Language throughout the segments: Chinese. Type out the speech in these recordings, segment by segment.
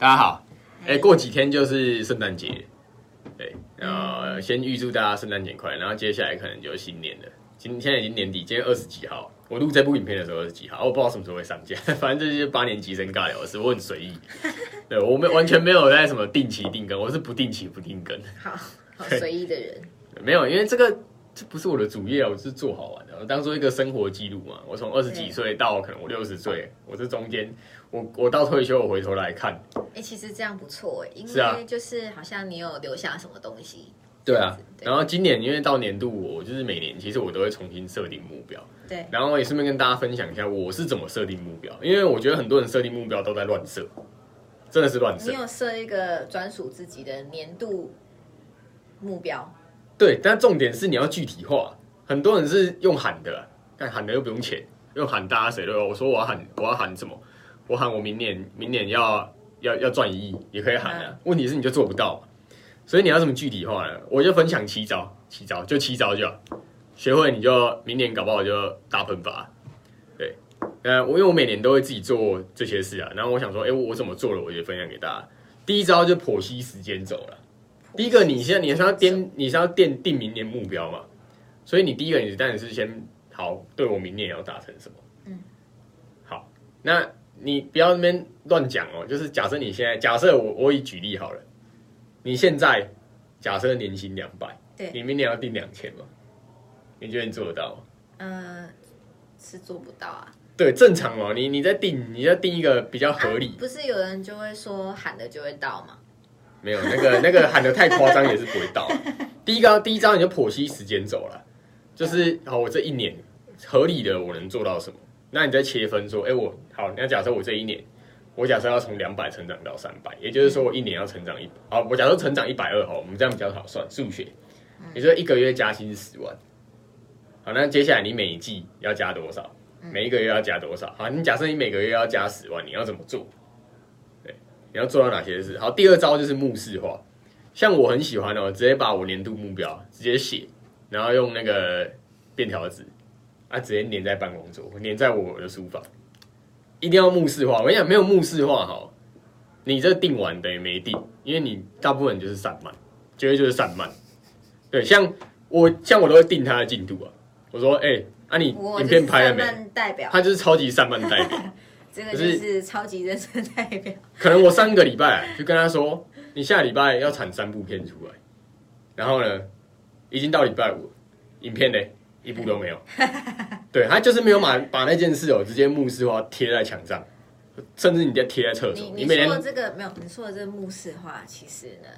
大家好，哎、过几天就是圣诞节，对，呃，先预祝大家圣诞节快乐，然后接下来可能就是新年了。今现在已经年底，今天二十几号，我录这部影片的时候二十几号，我不知道什么时候会上架，反正这就是八年级生尬聊的事，我很随意，对我没完全没有在什么定期定更，我是不定期不定更，好好随意的人，没有，因为这个这不是我的主业啊，我是做好玩。的，我当做一个生活记录嘛。我从二十几对岁到可能我六十岁，我这中间，我我到退休，我回头来看，哎、其实这样不错哎，因为就是好像你有留下什么东西，对啊，然后今年因为到年度，我就是每年其实我都会重新设定目标，对，然后也顺便跟大家分享一下我是怎么设定目标，因为我觉得很多人设定目标都在乱设，真的是乱设你。有设一个专属自己的年度目标，对，但重点是你要具体化，很多人是用喊的啊，但喊的又不用钱，用喊大家谁都有。我说我要喊，我要喊什么？我喊我明年明年要要要赚一亿，也可以喊啊。问题是你就做不到，所以你要怎么具体化呢？我就分享七招，七招就七招就好，学会你就明年搞不好就大喷发。对，呃，我因为我每年都会自己做这些事啊，然后我想说，哎、我怎么做了，我就分享给大家。第一招就剖析时间轴了。第一个，你现在你是要定你是要奠定明年目标嘛？所以你第一个，你当然是先好，对我明年要达成什么？嗯，好，那你不要那边乱讲哦。就是假设你现在，假设我我以举例好了，你现在假设年薪两百，对你明年要定两千嘛？你觉得你做得到吗？嗯、是做不到啊。对，正常哦。你你在定，你在定一个比较合理啊，不是有人就会说喊的就会到吗？没有那个那个喊的太夸张也是不会到。第一个第一招你就剖析时间走了，就是好，我这一年合理的我能做到什么？那你再切分说，哎、我好，那假设我这一年，我假设要从两百成长到三百，也就是说我一年要成长一，好，我假设成长一百二，好，我们这样比较好算数学，也就是一个月加薪十万。好，那接下来你每一季要加多少？每一个月要加多少？好，你假设你每个月要加十万，你要怎么做？对，你要做到哪些事？好，第二招就是目视化，像我很喜欢哦，直接把我年度目标直接写，然后用那个便条纸啊，直接粘在办公桌，粘在我的书房，一定要目视化。我跟你讲，没有目视化哈，你这定完等于没定，因为你大部分就是散漫，绝对就是散漫。对，像我像我都会定他的进度啊，我说哎、啊你影片拍了没？代表，他就是超级散漫代表。这个就是是超级认真代表。可能我上个礼拜就跟他说，你下礼拜要产三部片出来，然后呢，已经到礼拜五，影片呢一部都没有。对他就是没有把把那件事哦直接目视化贴在墙上，甚至你再贴在厕所，你你每说的天这个没有，你说的这个目视化，其实呢，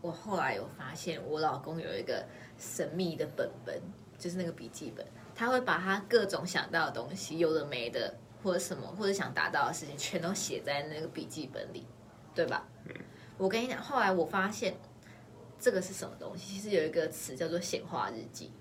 我后来有发现，我老公有一个神秘的本本，就是那个笔记本，他会把他各种想到的东西，有的没的，或者什么，或者想达到的事情，全都写在那个笔记本里，对吧？我跟你讲，后来我发现这个是什么东西？其实有一个词叫做显化日记。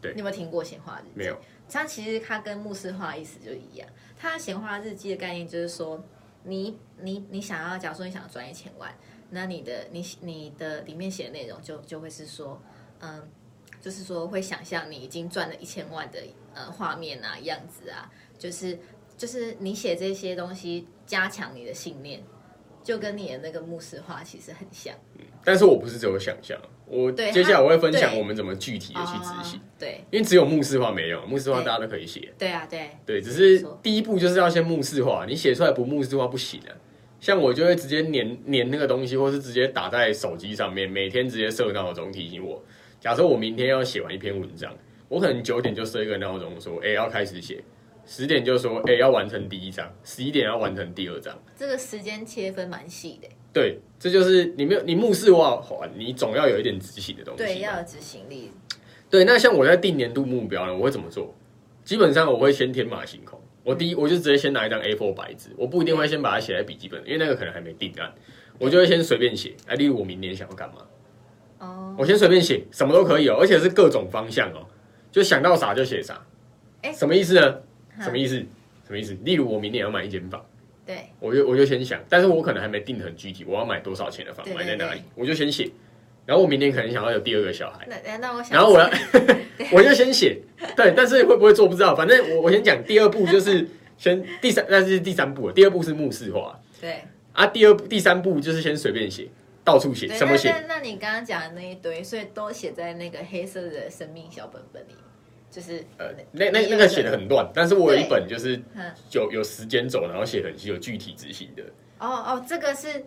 对你有没有听过显化日记？没有。它其实它跟牧师化意思就一样。它显化日记的概念就是说，你你你想要，假如说你想赚一千万，那你的你你的里面写的内容就就会是说，嗯，就是说会想象你已经赚了一千万的呃画面啊样子啊，就是就是你写这些东西加强你的信念，就跟你的那个目视化其实很像。但是我不是只有想象，我对接下来我会分享我们怎么具体的去执行，哦对因为只有目视化没用，目视化大家都可以写。对啊，对，对，只是第一步就是要先目视化，你写出来不目视化不行啊。像我就会直接粘粘那个东西，或是直接打在手机上面，每天直接设闹钟提醒我。假设我明天要写完一篇文章，我可能九点就设一个闹钟，说，哎、要开始写；十点就说，哎、要完成第一章；十一点要完成第二章。这个时间切分蛮细的，对，这就是你没有你目视化完，你总要有一点执行的东西嘛。对，要有执行力。对，那像我在定年度目标呢，我会怎么做？基本上我会先天马行空。我第一，我就直接先拿一张 A4 白纸，我不一定会先把它写在笔记本，因为那个可能还没定案，我就会先随便写。哎，例如我明年想要干嘛，哦，我先随便写，什么都可以哦，而且是各种方向哦，就想到啥就写啥。哎什么意思呢？哈。什么意思？什么意思？例如我明年要买一间房，对，我就我就先想，但是我可能还没定得很具体，我要买多少钱的房，对买在哪里，我就先写。然后我明年可能想要有第二个小孩，那那那我想，然后我要 我就先写，对，但是会不会做不知道，反正我我先讲第二步就是 先第三，那是第三步了，第二步是目视化，对。啊。第二、第三步就是先随便写，到处写，什么写？那那那你刚刚讲的那一堆，所以都写在那个黑色的生命小本本里，就是呃，那那那个写的很乱，但是我有一本就是嗯有有时间轴，然后写很细，有具体执行的。哦哦，这个是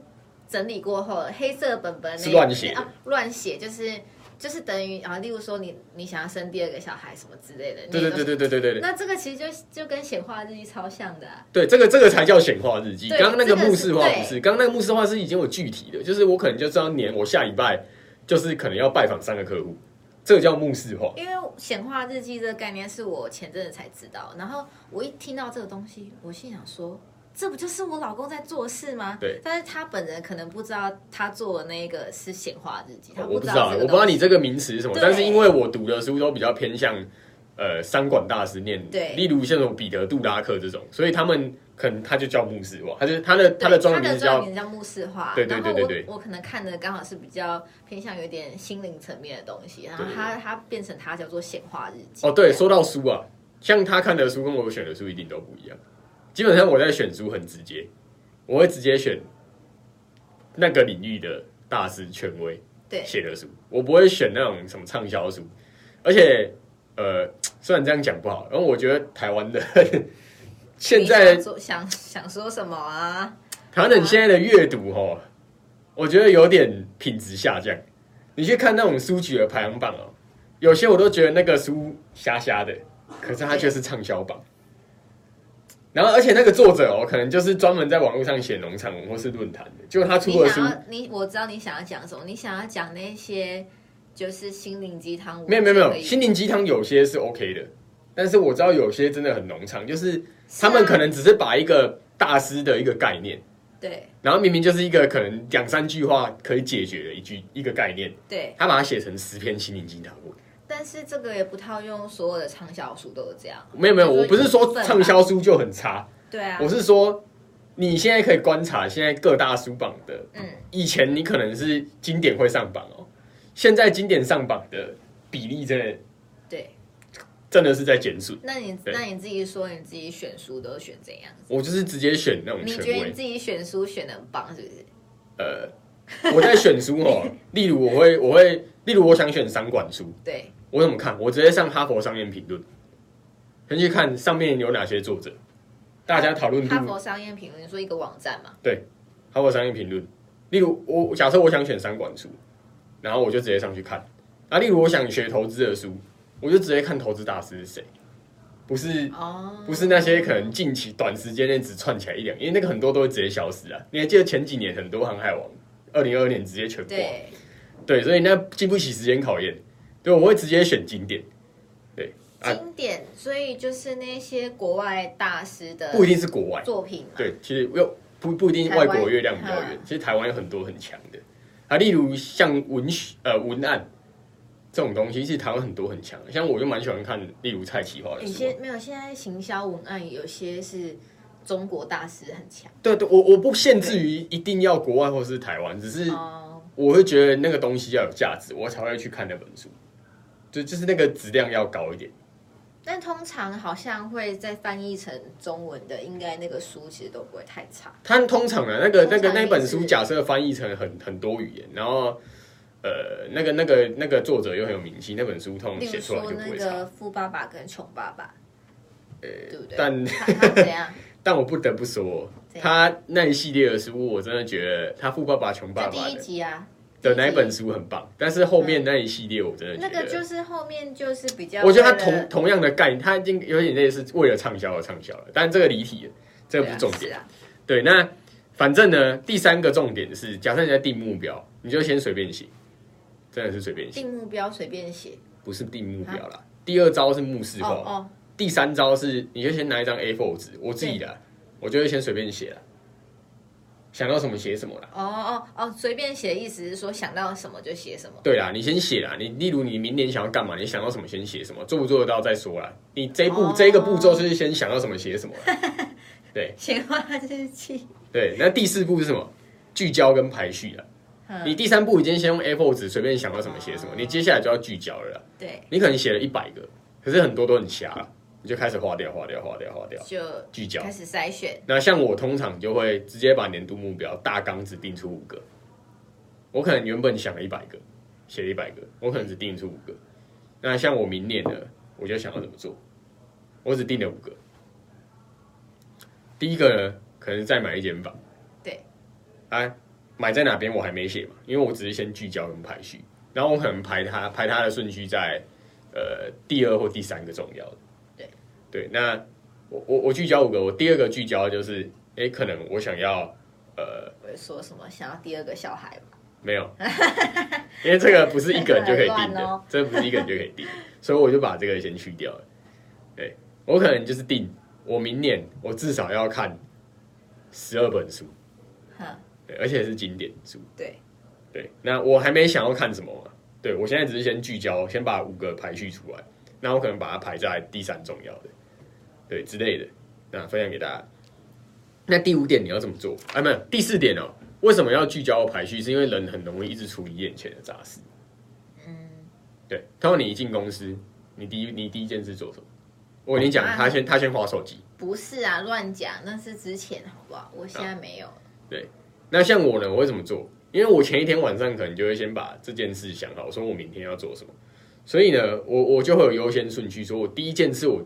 整理过后黑色本本那是乱写啊，乱写就是就是等于啊，例如说你你想要生第二个小孩什么之类的，对对对对。对对对那这个其实就就跟显化日记超像的、啊，对这个这个才叫显化日记。刚刚那个目视化这个是不是，刚刚那个目视化是已经有具体的，就是我可能就知道年我下礼拜就是可能要拜访三个客户，这个叫目视化。因为显化日记这个概念是我前阵子才知道，然后我一听到这个东西，我心想说，这不就是我老公在做事吗？对但是他本人可能不知道他做的那个是显化日记，他知我不知道，我不知道你这个名词是什么，对但是因为我读的书都比较偏向呃三管大师念，对例如像什么彼得杜拉克这种，所以他们可能他就叫牧师化，他就他的他的对专名字叫他的专有名叫牧师化，对对对对对我我可能看的刚好是比较偏向有点心灵层面的东西，然后对对它它变成他叫做显化日记。哦，对，说到书啊，像他看的书跟我选的书一定都不一样。基本上我在选书很直接，我会直接选那个领域的大师权威对写的书，我不会选那种什么畅销书。而且，呃，虽然这样讲不好，然后我觉得台湾的现在想说想想说什么啊？台湾人现在的阅读哦，我觉得有点品质下降。你去看那种书局的排行榜哦，有些我都觉得那个书瞎瞎的，可是它却是畅销榜。然后，而且那个作者哦，可能就是专门在网络上写农场文或是论坛的，结果他出的书你你我知道你想要讲什么，你想要讲那些就是心灵鸡汤文，没有没有没有，心灵鸡汤有些是 OK 的，但是我知道有些真的很农场，就是他们可能只是把一个大师的一个概念，对然后明明就是一个可能两三句话可以解决的一句一个概念，对，他把它写成十篇心灵鸡汤文。但是这个也不套用所有的畅销书都是这样。没有没有，我不是说畅销书就很差，对啊，我是说你现在可以观察现在各大书榜的，嗯，以前你可能是经典会上榜哦，现在经典上榜的比例真的对。真的是在减损。那你那你自己说你自己选书都选怎样子？我就是直接选那种你觉得你，自己选书选的很棒是不是？呃，我在选书哦，例如我会我会，例如我想选三管书，对，我怎么看？我直接上哈佛商业评论，先去看上面有哪些作者，大家讨论度哈佛商业评论，你说一个网站嘛？哈佛商业评论。例如我假设我想选三管书，然后我就直接上去看。啊，例如我想学投资的书，我就直接看投资大师是谁，不是哦，不是那些可能近期短时间内只串起来一两，因为那个很多都会直接消失啊。你还记得前几年很多航海王，二零二二年直接全挂，对，对，所以那经不起时间考验。对，我会直接选经典，对啊经典，所以就是那些国外大师的不一定是国外，作品嘛。对，其实又不不一定外国月亮比较远嗯，其实台湾有很多很强的啊，例如像文学呃文案这种东西，其实台湾很多很强的，像我就蛮喜欢看，例如蔡启华的有书啊。些没有，现在行销文案有些是中国大师很强对对，我我不限制于一定要国外或是台湾，只是哦。我会觉得那个东西要有价值，我才会去看那本书。就就是那个质量要高一点。但通常好像会再翻译成中文的，应该那个书其实都不会太差。它通常啊，那个那个那本书假设翻译成很很多语言，然后呃，那个那个那个作者又很有名气，那本书通写出来说那就不会差。个富爸爸跟穷爸爸，呃对不对？但怎样？但我不得不说，他那一系列的书，我真的觉得他富爸爸穷爸爸第一集啊，的那一本书很棒，但是后面那一系列我真的觉得，那个就是后面就是比较，我觉得他同同样的概念，他已经有点类似为了畅销而畅销了，但这个离题了，这个不是重点。啊，对，那反正呢，第三个重点是，假设你在定目标，你就先随便写，真的是随便写，定目标随便写。不是定目标啦。第二招是目视化，第三招是你就先拿一张 A4 纸，我自己的，我就会先随便写了，想到什么写什么啦。哦哦哦，随便写，意思是说想到什么就写什么。对啦，你先写啦。你例如你明年想要干嘛，你想到什么先写什么，做不做得到再说啦。你这一步、哦这一个步骤就是先想到什么写什么啦。显化日记，对，那第四步是什么？聚焦跟排序啦。嗯你第三步已经先用 A4 纸随便想到什么写什么，你接下来就要聚焦了啦。对，你可能写了一百个，可是很多都很瞎啦。你就开始划掉、划掉、划掉、划掉，就聚焦开。始筛选。那像我通常就会直接把年度目标大纲只定出五个，我可能原本想了一百个，写了一百个，我可能只定出五个。那像我明年呢，我就想要怎么做，我只定了五个。第一个呢，可能再买一间房，对，啊，买在哪边我还没写嘛，因为我只是先聚焦跟排序，然后我可能排它排它的顺序在呃第二或第三个重要的。对对，那我我我聚焦五个，我第二个聚焦就是，哎，可能我想要呃我会说什么想要第二个小孩嘛？没有，因为这个不是一个人就可以定的，这不是一个人就可以定，所以我就把这个先去掉了。对我可能就是定，我明年我至少要看十二本书，哼，对，而且是经典组。对，对，那我还没想要看什么嘛，对我现在只是先聚焦，先把五个排序出来，那我可能把它排在第三重要的，对之类的，那分享给大家。那第五点你要怎么做？啊，没有，第四点哦，为什么要聚焦排序？是因为人很容易一直处理眼前的杂事。嗯，对，通常你一进公司，你第一你第一件事做什么？我跟你讲，啊他先他先划手机。不是啊，乱讲，那是之前好不好？我现在没有。那像我呢，我会怎么做？因为我前一天晚上可能就会先把这件事想好，说我明天要做什么，所以呢，我我就会有优先顺序，说我第一件事我，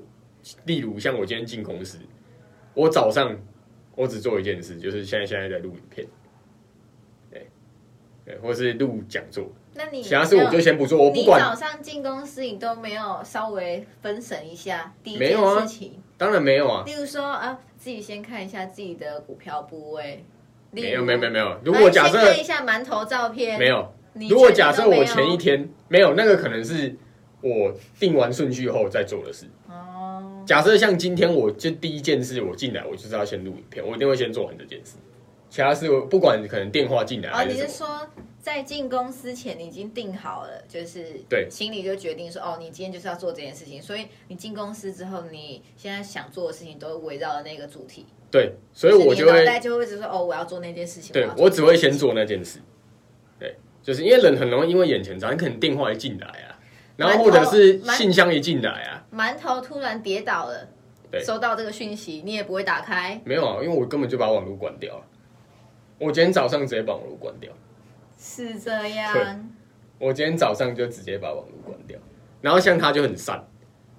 例如像我今天进公司，我早上我只做一件事，就是现在现在在录影片，对，对，或是录讲座，那你其他事我就先不做，我不你管，早上进公司，你都没有稍微分神一下第一件没有啊事情，当然没有啊，例如说啊，自己先看一下自己的股票部位。例没有没有没有没有，如果假设看一下馒头照片，没有。如果假设我前一天没有那个，可能是我定完顺序后再做的事。哦，假设像今天，我就第一件事，我进来我就是要先录影片，我一定会先做完这件事。其他事我不管可能电话进来哦，还是什么，你是说在进公司前你已经定好了，就是对心里就决定说，哦，你今天就是要做这件事情，所以你进公司之后，你现在想做的事情都围绕着那个主题，对，所以我就会你的脑袋就会一直说，哦，我要做那件事情，对我只会先做那件事。对，就是因为人很容易因为眼前杂，你可能电话一进来啊，然后或者是信箱一进来啊，馒头突然跌倒了，对收到这个讯息，你也不会打开，没有啊，因为我根本就把网络关掉了。我今天早上直接把网络关掉。是这样，我今天早上就直接把网络关掉，然后像他就很散。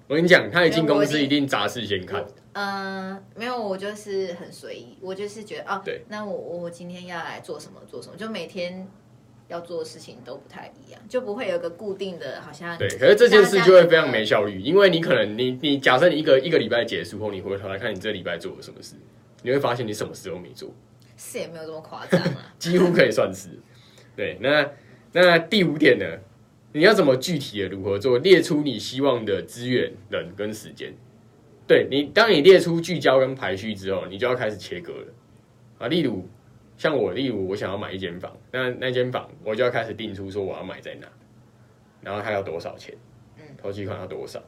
我跟你讲，他一进公司一定杂事先看，嗯、没有，我就是很随意，我就是觉得哦，对，那我我今天要来做什么做什么，就每天要做的事情都不太一样，就不会有个固定的，好像对。可是这件事就会非常没效率，因为你可能你你假设你一个一个礼拜结束后，你回头来看你这礼拜做了什么事，你会发现你什么事都没做，是也没有这么夸张啊。几乎可以算是。对，那那第五点呢？你要怎么具体的如何做？列出你希望的资源、人跟时间。对你，当你列出聚焦跟排序之后，你就要开始切割了啊。例如，像我，例如我想要买一间房，那那间房我就要开始定出说我要买在哪，然后它要多少钱，嗯，头期款要多少，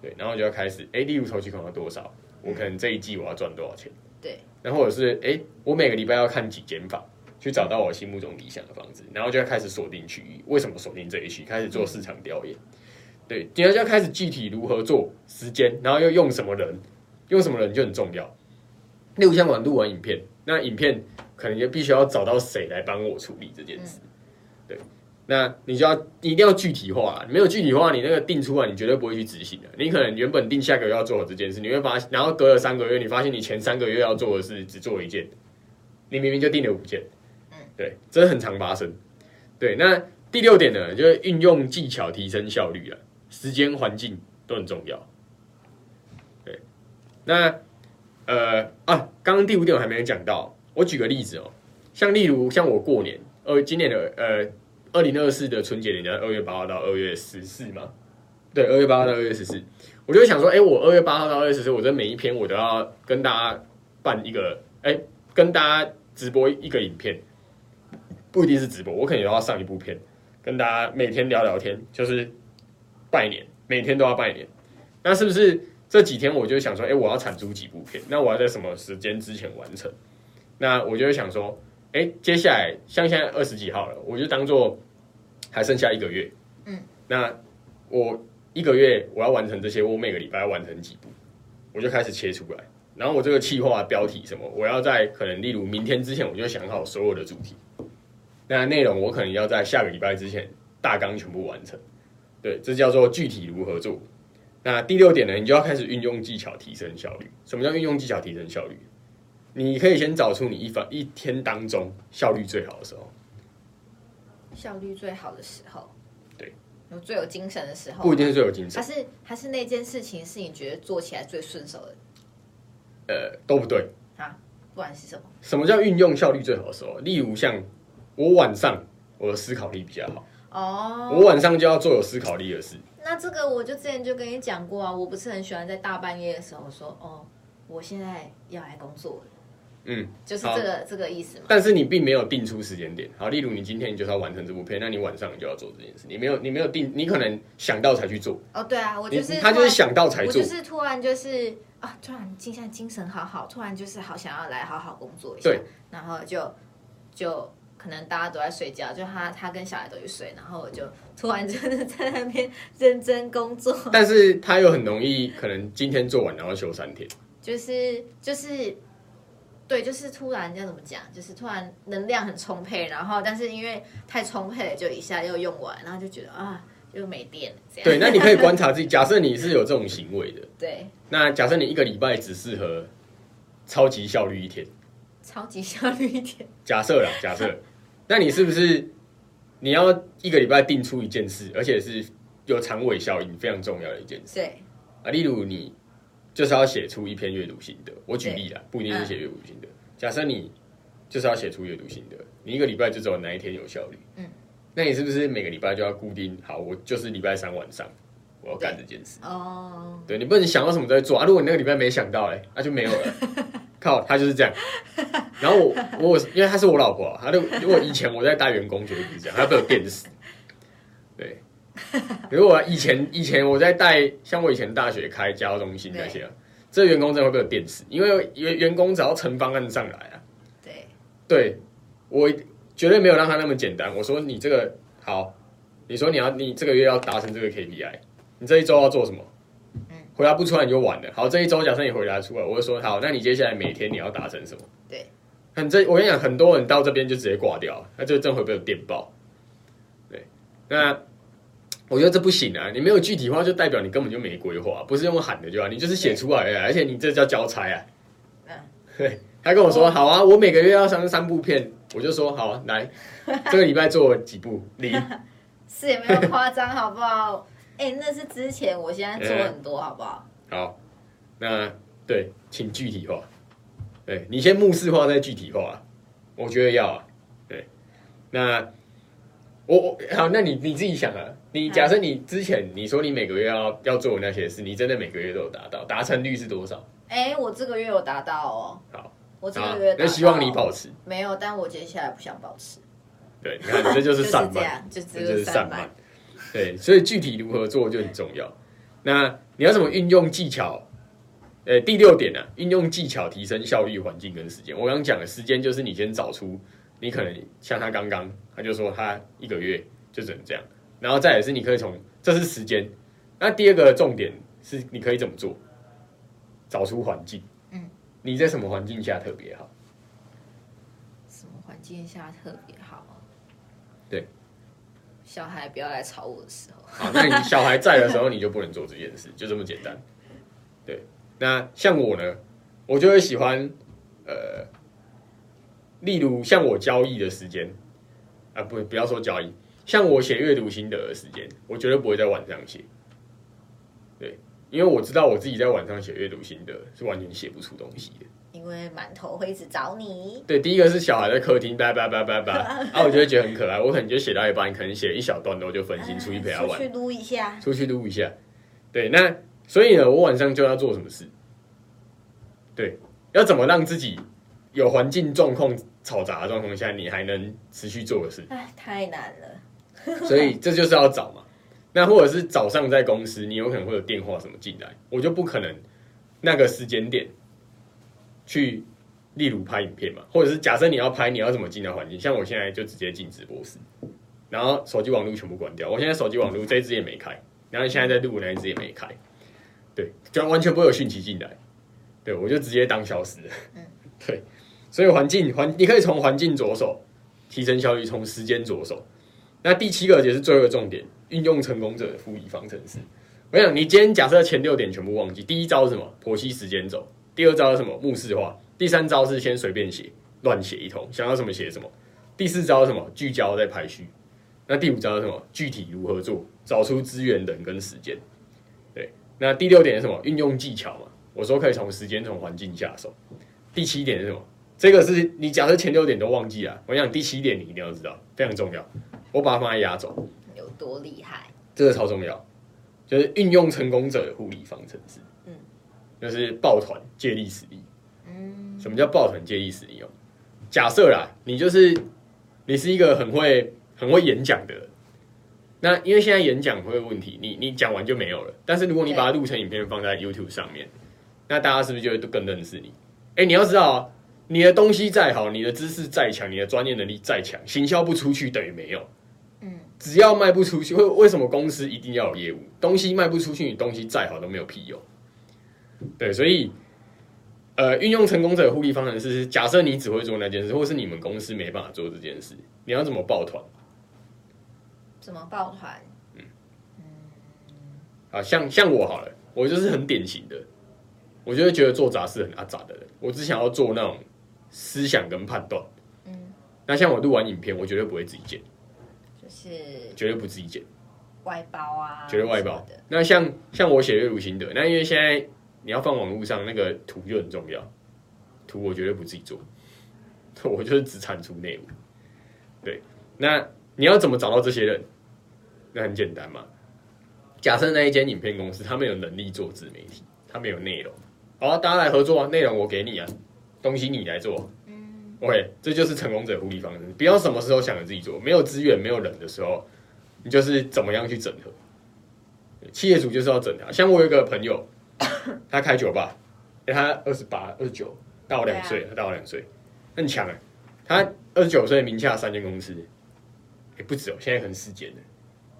对，然后就要开始，哎，例如头期款要多少，我可能这一季我要赚多少钱，对，然后或者是，哎，我每个礼拜要看几间房。去找到我心目中理想的房子，然后就要开始锁定区域。为什么锁定这一区？开始做市场调研。对，然后就要开始具体如何做，时间，然后又用什么人，用什么人就很重要。例如像我录完影片，那影片可能就必须要找到谁来帮我处理这件事。对，那你就要你一定要具体化，没有具体化，你那个定出来，你绝对不会去执行的。你可能原本定下个月要做这件事，你会发现，然后隔了三个月，你发现你前三个月要做的事只做一件，你明明就定了五件。对，真的很常发生。对，那第六点呢，就是运用技巧提升效率啊，时间、环境都很重要。对，那呃啊，刚刚第五点我还没有讲到，我举个例子哦，像例如像我过年，呃，今年的呃二零二四的春节连假，二月八号到二月十四嘛，对，二月八号到二月十四，我就想说，哎，我二月八号到二月十四，我这每一篇我都要跟大家办一个，哎，跟大家直播一个影片。不一定是直播，我可能要上一部片，跟大家每天聊聊天，就是拜年，每天都要拜年。那是不是这几天我就想说，哎、我要产出几部片？那我要在什么时间之前完成？那我就会想说，哎、接下来像现在二十几号了，我就当做还剩下一个月，嗯，那我。一个月我要完成这些，我每个礼拜要完成几部，我就开始切出来。然后我这个企划标题什么，我要在可能例如明天之前，我就想好所有的主题。那内容我可能要在下个礼拜之前大纲全部完成。对，这叫做具体如何做。那第六点呢，你就要开始运用技巧提升效率。什么叫运用技巧提升效率？你可以先找出你一番一天当中效率最好的时候，效率最好的时候，对，有最有精神的时候，不一定是最有精神还，是还是那件事情是你觉得做起来最顺手的呃，都不对。啊？不管是什么，什么叫运用效率最好的时候？例如像我晚上我的思考力比较好，哦，我晚上就要做有思考力的事。那这个我就之前就跟你讲过啊，我不是很喜欢在大半夜的时候说，哦，我现在要来工作了，嗯，就是这个这个意思嘛。但是你并没有定出时间点。好，例如你今天你就是要完成这部片，那你晚上你就要做这件事。你没有你没有定，你可能想到才去做，哦，对啊，我就是他就是想到才做我就。是突然就是啊，突然今现在精神好好，突然就是好想要来好好工作一下，对，然后就就可能大家都在睡觉，就他他跟小孩都去睡，然后我就突然就是在那边认真工作，但是他又很容易，可能今天做完然后休三天。就是就是。对，就是突然要怎么讲，就是突然能量很充沛，然后但是因为太充沛了，就一下又用完，然后就觉得啊，就没电了这样。对，那你可以观察自己。假设你是有这种行为的，对，那假设你一个礼拜只适合超级效率一天，超级效率一天。假设啦，假设，那你是不是你要一个礼拜定出一件事，而且是有长尾效应非常重要的一件事对，啊？例如你就是要写出一篇阅读心得，我举例啦，不一定是写阅读心得。假设你就是要写出阅读心得，你一个礼拜就只有哪一天有效率，嗯，那你是不是每个礼拜就要固定好？我就是礼拜三晚上我要干这件事。哦，对你不能想到什么再做啊！如果你那个礼拜没想到、哎，那、就没有了。靠，他就是这样。然后我我因为她是我老婆啊，她就如果以前我在带员工绝对不是这样，她被我电死。对，如果以前以前我在带，像我以前大学开家教中心那些啊，这员工真的会被我电死，因为员员工只要成方案上来啊，对，对我绝对没有让他那么简单。我说你这个好，你说你要你这个月要达成这个 KPI，你这一周要做什么？回答不出来你就完了。好，这一周假设你回答出来，我就说好，那你接下来每天你要达成什么？对，很这我跟你讲，很多人到这边就直接挂掉，那就真会被我电爆。对，那我觉得这不行啊！你没有具体化，就代表你根本就没规划，不是用喊的就好，你就是写出来而已啊而且你这叫交差啊。嗯，对，他跟我说好啊，我每个月要上三部片，我就说好啊，来，这个礼拜做几部零。是也没有夸张，好不好？哎、那是之前，我现在做很多，好不好？好，那对，请具体化。对你先目视化，再具体化。我觉得要啊。对，那我我好，那你你自己想啊。你假设你之前你说你每个月要要做的那些事，你真的每个月都有达到，达成率是多少？哎、我这个月有达到哦。好，我这个月，那希望你保持。没有，但我接下来不想保持，对，你看这就就是是散漫，这这就是散漫。。对，所以具体如何做就很重要。那你要怎么运用技巧？呃，第六点呢、啊，运用技巧提升效率、环境跟时间。我刚刚讲的时间就是你先找出，你可能像他刚刚，他就说他一个月就只能这样，然后再也是你可以从这是时间。那第二个重点是你可以怎么做？找出环境。嗯，你在什么环境下特别好？什么环境下特别好啊？对，小孩不要来吵我的时候。好，那你小孩在的时候，你就不能做这件事，就这么简单。对，那像我呢，我就会喜欢，呃，例如像我交易的时间，啊，不，不要说交易，像我写阅读心得的时间，我绝对不会在晚上写。对，因为我知道我自己在晚上写阅读心得是完全写不出东西的。因为满头会一直找你。对，第一个是小孩在客厅叭叭叭叭叭，啊，我就会觉得很可爱，我可能就写到一半，可能写一小段，我就分心 出去陪他玩出。去撸一下。出去撸一下。对，那所以呢，我晚上就要做什么事？对，要怎么让自己有环境状况嘈杂的状况下，你还能持续做的事？哎，太难了。所以这就是要找嘛。那或者是早上在公司，你有可能会有电话什么进来，我就不可能那个时间点去，例如拍影片嘛，或者是假设你要拍，你要怎么进到环境？像我现在就直接进直播室，然后手机网络全部关掉。我现在手机网络这一支也没开，然后现在在录那一只也没开，对，就完全不会有讯息进来，对我就直接当消失对，所以环境环你可以从环境着手提升效率，从时间着手。那第七个也是最后的重点，运用成功者的复利方程式。我想你今天假设前六点全部忘记，第一招是什么？剖析时间轴。第二招是什么？目视化。第三招是先随便写，乱写一通，想要什么写什么。第四招是什么？聚焦再排序。那第五招是什么？具体如何做？找出资源、人跟时间。对。那第六点是什么？运用技巧嘛。我说可以从时间、从环境下手。第七点是什么？这个是你假设前六点都忘记了，我想第七点你一定要知道，非常重要。我把它放在压轴，多厉害？这个超重要，就是运用成功者的护理方程式。嗯，就是抱团借力使力。嗯，什么叫抱团借力使力哦？假设啦，你就是你是一个很会很会演讲的人，那因为现在演讲会有问题，你你讲完就没有了。但是如果你把它录成影片放在 YouTube 上面，那大家是不是就会更认识你？哎，你要知道啊，你的东西再好，你的知识再强，你的专业能力再强，行销不出去等于没有。嗯，只要卖不出去，为为什么公司一定要有业务？东西卖不出去，你东西再好都没有屁用。对，所以，呃，运用成功者的互利方程式是假设你只会做那件事，或是你们公司没办法做这件事，你要怎么抱团？怎么抱团？嗯啊，像像我好了，我就是很典型的，我就会觉得做杂事很阿杂的人，我只想要做那种思想跟判断。嗯，那像我录完影片，我绝对不会自己剪，就是绝对不自己剪。外包啊，绝对外包的。那像像我写阅读心得，那因为现在你要放网络上，那个图就很重要，图我绝对不自己做，我就是只产出内容。对，那你要怎么找到这些人？那很简单嘛。假设那一间影片公司，他们有能力做自媒体，他们有内容，好啊，大家来合作啊，内容我给你啊，东西你来做。嗯，OK，这就是成功者互利方式。不要什么时候想着自己做，没有资源、没有人的时候，你就是怎么样去整合。企业主就是要整合。像我有一个朋友，他开酒吧，哎、他二十八、二十九，大我两岁，他大我两岁，很强哎、他二十九岁，名下三间公司，也、不止哦，现在可能四间了。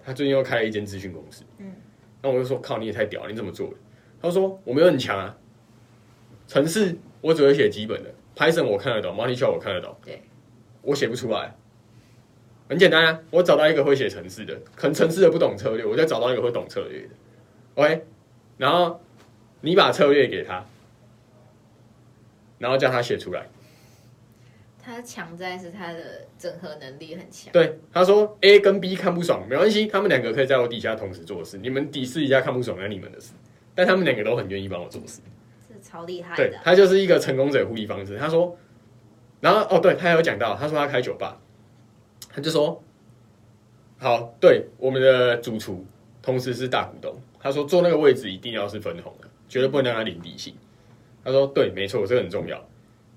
他最近又开了一间咨询公司，嗯，那我就说靠，你也太屌了，你怎么做的？他说我没有很强啊，城市我只会写基本的，Python 我看得懂，MultiShell 我看得懂，对，我写不出来。很简单啊，我找到一个会写程式的，可能程式的不懂策略，我再找到一个会懂策略的，OK，然后你把策略给他，然后叫他写出来。他强在是他的整合能力很强。对，他说 A 跟 B 看不爽，没关系，他们两个可以在我底下同时做事，你们底试一下看不爽，那你们的事。但他们两个都很愿意帮我做事。是超厉害对的，他就是一个成功者互利方式。他说，然后哦，对他有讲到，他说他开酒吧，他就说，好，对我们的主厨同时是大股东，他说坐那个位置一定要是分红的，绝对不能让他领底薪。他说对，没错，这个很重要。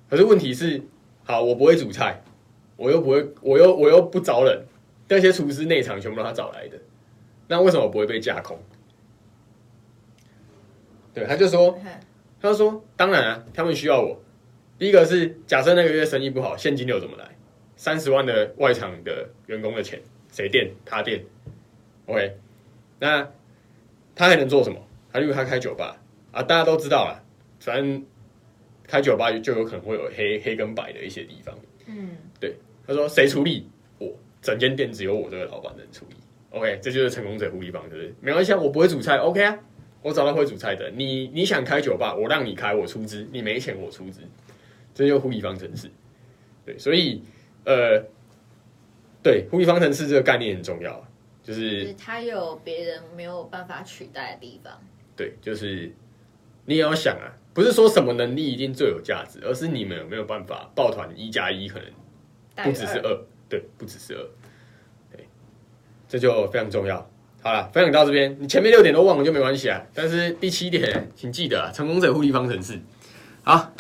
可是问题是，好，我不会煮菜，我又不会，我又我又不招人，那些厨师内场全部都他找来的，那为什么我不会被架空？对，他就说，嗯他说：“当然啊，他们需要我。第一个是假设那个月生意不好，现金流怎么来？三十万的外场的员工的钱谁垫？他垫。OK，那他还能做什么？他如果他开酒吧啊，大家都知道了，反正开酒吧就有可能会有黑黑跟白的一些地方。嗯，他说谁处理？我整间店只有我这个老板能处理。OK，这就是成功者互利方对不对。没关系啊，我不会煮菜，OK 啊，我找到会煮菜的。你你想开酒吧，我让你开，我出资；你没钱，我出资。这就是互利方程式。对，所以呃，对互利方程式这个概念很重要，就就是是他有别人没有办法取代的地方。对，就是你也要想啊，不是说什么能力一定最有价值，而是你们有没有办法抱团一加一可能不只是二，对，不只是二，对，这就非常重要。好了，分享到这边，你前面六点都忘了就没关系啊，但是第七点，请记得，成功者互利方程式。好，